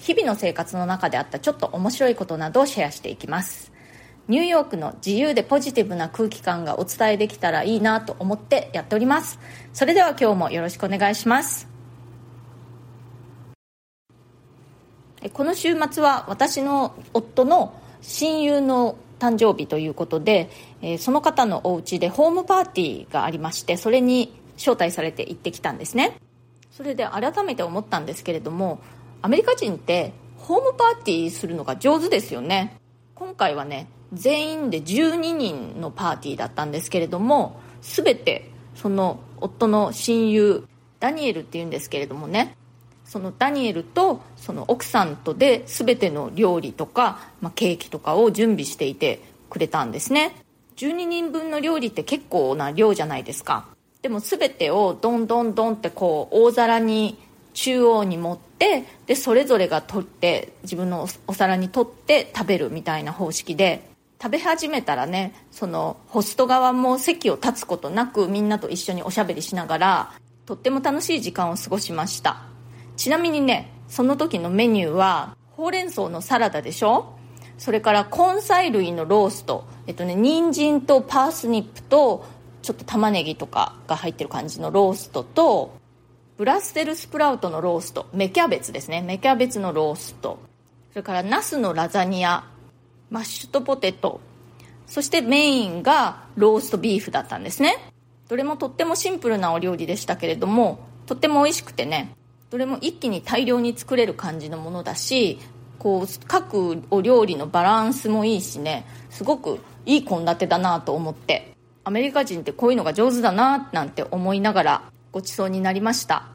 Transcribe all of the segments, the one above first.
日々の生活の中であったちょっと面白いことなどをシェアしていきます。ニューヨークの自由でポジティブな空気感がお伝えできたらいいなと思ってやっております。それでは今日もよろしくお願いします。この週末は私の夫の親友の誕生日ということで、その方のお家でホームパーティーがありましてそれに招待されて行ってきたんですね。それで改めて思ったんですけれどもアメリカ人ってホームパーティーするのが上手ですよね。今回はね全員で12人のパーティーだったんですけれども全てその夫の親友ダニエルっていうんですけれどもねそのダニエルとその奥さんとで全ての料理とか、まあ、ケーキとかを準備していてくれたんですね。12人分の料理って結構な量じゃないですか。でも全てをドンドンドンってこう大皿に中央に持ってでそれぞれが取って自分のお皿に取って食べるみたいな方式で食べ始めたらねそのホスト側も席を立つことなくみんなと一緒におしゃべりしながらとっても楽しい時間を過ごしました。ちなみにねその時のメニューはほうれん草のサラダでしょ？それから根菜類のロースト。えっとね人参とパースニップとちょっと玉ねぎとかが入ってる感じのローストとブラッセルスプラウトのロースト。芽キャベツですね。芽キャベツのロースト。それからナスのラザニア。マッシュとポテト。そしてメインがローストビーフだったんですね。どれもとってもシンプルなお料理でしたけれどもとっても美味しくてね。どれも一気に大量に作れる感じのものだしこう各お料理のバランスもいいしね。すごくいい献立だなと思って。アメリカ人ってこういうのが上手だななんて思いながらごちそうになりました。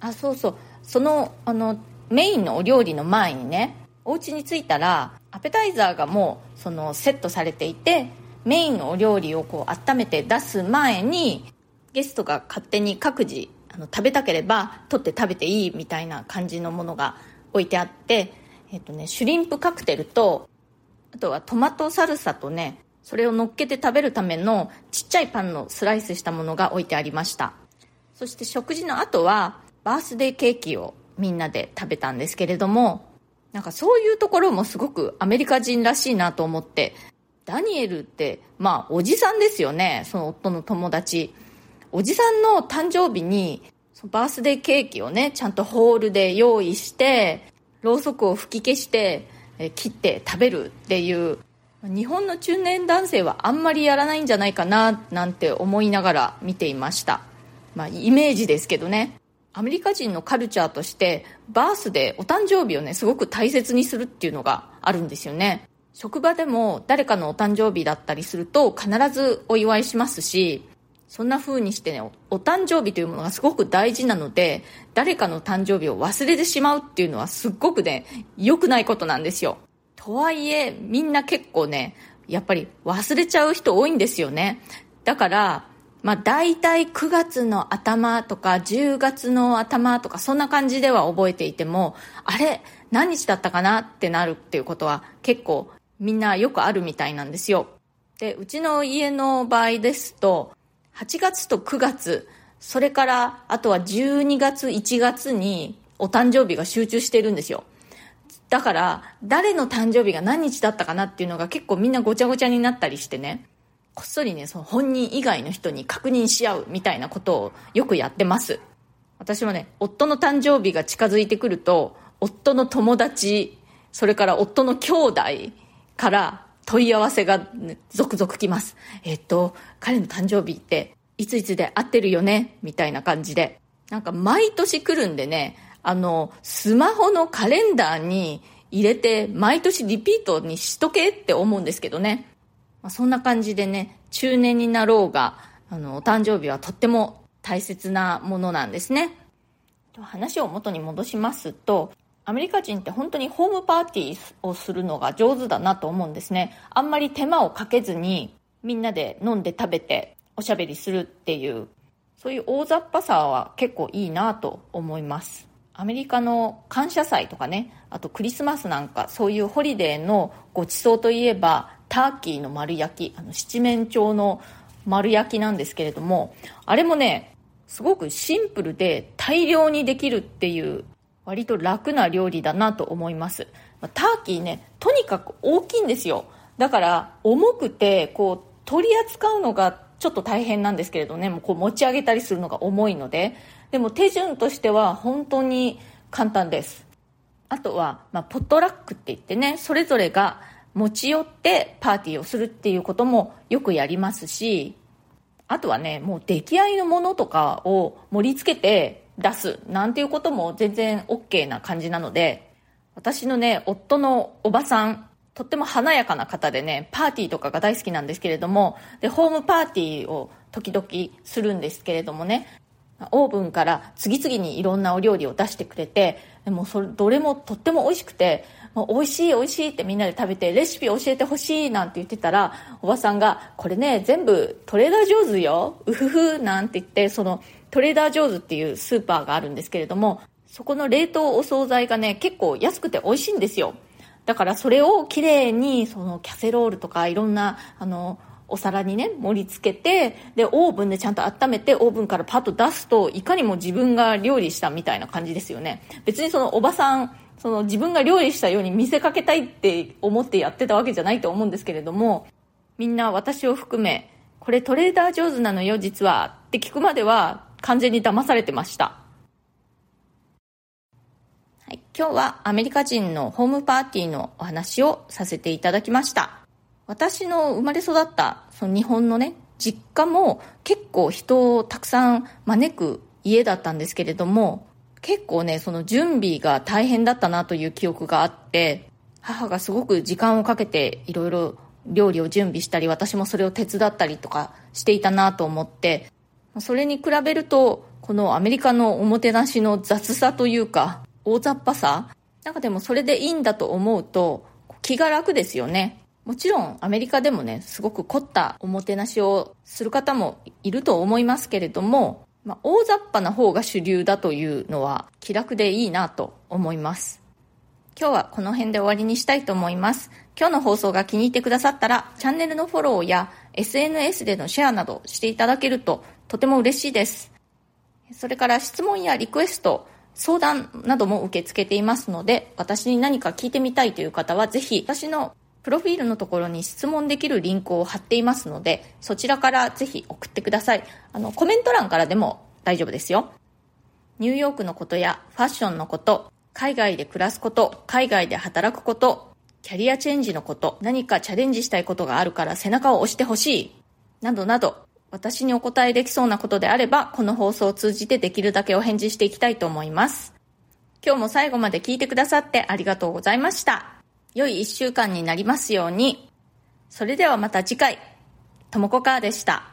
あそうそう。そのあのメインのお料理の前にねお家に着いたらアペタイザーがもうそのセットされていてメインのお料理をこう温めて出す前にゲストが勝手に各自あの食べたければ取って食べていいみたいな感じのものが置いてあって、えっとね、シュリンプカクテルとあとはトマトサルサとねそれを乗っけて食べるためのちっちゃいパンのスライスしたものが置いてありました。そして食事の後はバースデーケーキをみんなで食べたんですけれどもなんかそういうところもすごくアメリカ人らしいなと思ってダニエルってまあおじさんですよね。その夫の友達。おじさんの誕生日にバースデーケーキをねちゃんとホールで用意してろうそくを吹き消してえ切って食べるっていう日本の中年男性はあんまりやらないんじゃないかななんて思いながら見ていました。まあイメージですけどね。アメリカ人のカルチャーとしてバースデーお誕生日をねすごく大切にするっていうのがあるんですよね。職場でも誰かのお誕生日だったりすると必ずお祝いしますしそんな風にしてねおお誕生日というものがすごく大事なので誰かの誕生日を忘れてしまうっていうのはすっごくね良くないことなんですよ。とはいえみんな結構ねやっぱり忘れちゃう人多いんですよね。だからまあ大体9月の頭とか10月の頭とかそんな感じでは覚えていてもあれ何日だったかなってなるっていうことは結構みんなよくあるみたいなんですよ。でうちの家の場合ですと8月と9月それからあとは12月1月にお誕生日が集中してるんですよ。だから誰の誕生日が何日だったかなっていうのが結構みんなごちゃごちゃになったりしてね。こっそりねその本人以外の人に確認し合うみたいなことをよくやってます。私はね夫の誕生日が近づいてくると夫の友達それから夫の兄弟から問い合わせが、続々来ます。えっと彼の誕生日っていついつで合ってるよね？みたいな感じで。なんか毎年来るんでねあのスマホのカレンダーに入れて毎年リピートにしとけって思うんですけどね。まあ、そんな感じでね中年になろうがあのお誕生日はとっても大切なものなんですね。話を元に戻しますとアメリカ人って本当にホームパーティーをするのが上手だなと思うんですね。あんまり手間をかけずにみんなで飲んで食べておしゃべりするっていうそういう大雑把さは結構いいなと思います。アメリカの感謝祭とかねあとクリスマスなんかそういうホリデーのごちそうといえばターキーの丸焼きあの七面鳥の丸焼きなんですけれどもあれもねすごくシンプルで大量にできるっていう割と楽な料理だなと思います。ターキーねとにかく大きいんですよ。だから重くてこう取り扱うのがちょっと大変なんですけれどね。もうこう持ち上げたりするのが重いので。でも手順としては本当に簡単です。あとは、まあ、ポットラックって言ってねそれぞれが持ち寄ってパーティーをするっていうこともよくやりますしあとはねもう出来合いのものとかを盛り付けて出すなんていうことも全然 OK な感じなので私のね夫のおばさんとっても華やかな方でねパーティーとかが大好きなんですけれどもでホームパーティーを時々するんですけれどもねオーブンから次々にいろんなお料理を出してくれてでもそれどれもとっても美味しくてもう美味しい美味しいってみんなで食べてレシピ教えてほしいなんて言ってたらおばさんがこれね全部トレーダー上手よ。うふふなんて言ってそのトレーダー上手っていうスーパーがあるんですけれどもそこの冷凍お惣菜がね結構安くて美味しいんですよ。だからそれをきれいにそのキャセロールとかいろんなあのお皿にね盛り付けてでオーブンでちゃんと温めてオーブンからパッと出すといかにも自分が料理したみたいな感じですよね。別にそのおばさんその自分が料理したように見せかけたいって思ってやってたわけじゃないと思うんですけれどもみんな私を含めこれトレーダー上手なのよ実はって聞くまでは完全に騙されてました。はい、今日はアメリカ人のホームパーティーのお話をさせていただきました。私の生まれ育ったその日本のね実家も結構人をたくさん招く家だったんですけれども結構ねその準備が大変だったなという記憶があって母がすごく時間をかけていろいろ料理を準備したり私もそれを手伝ったりとかしていたなと思ってそれに比べるとこのアメリカのおもてなしの雑さというか大雑把さなんかでもそれでいいんだと思うと気が楽ですよね。もちろんアメリカでもねすごく凝ったおもてなしをする方もいると思いますけれども、まあ、大雑把な方が主流だというのは気楽でいいなと思います。今日はこの辺で終わりにしたいと思います。今日の放送が気に入ってくださったらチャンネルのフォローや SNS でのシェアなどしていただけるととても嬉しいです。それから質問やリクエスト相談なども受け付けていますので私に何か聞いてみたいという方はぜひ私のプロフィールのところに質問できるリンクを貼っていますので、そちらからぜひ送ってください。あの、コメント欄からでも大丈夫ですよ。ニューヨークのことやファッションのこと、海外で暮らすこと、海外で働くこと、キャリアチェンジのこと、何かチャレンジしたいことがあるから背中を押してほしい、などなど、私にお答えできそうなことであれば、この放送を通じてできるだけお返事していきたいと思います。今日も最後まで聞いてくださってありがとうございました。良い一週間になりますように。それではまた次回、ともこかーでした。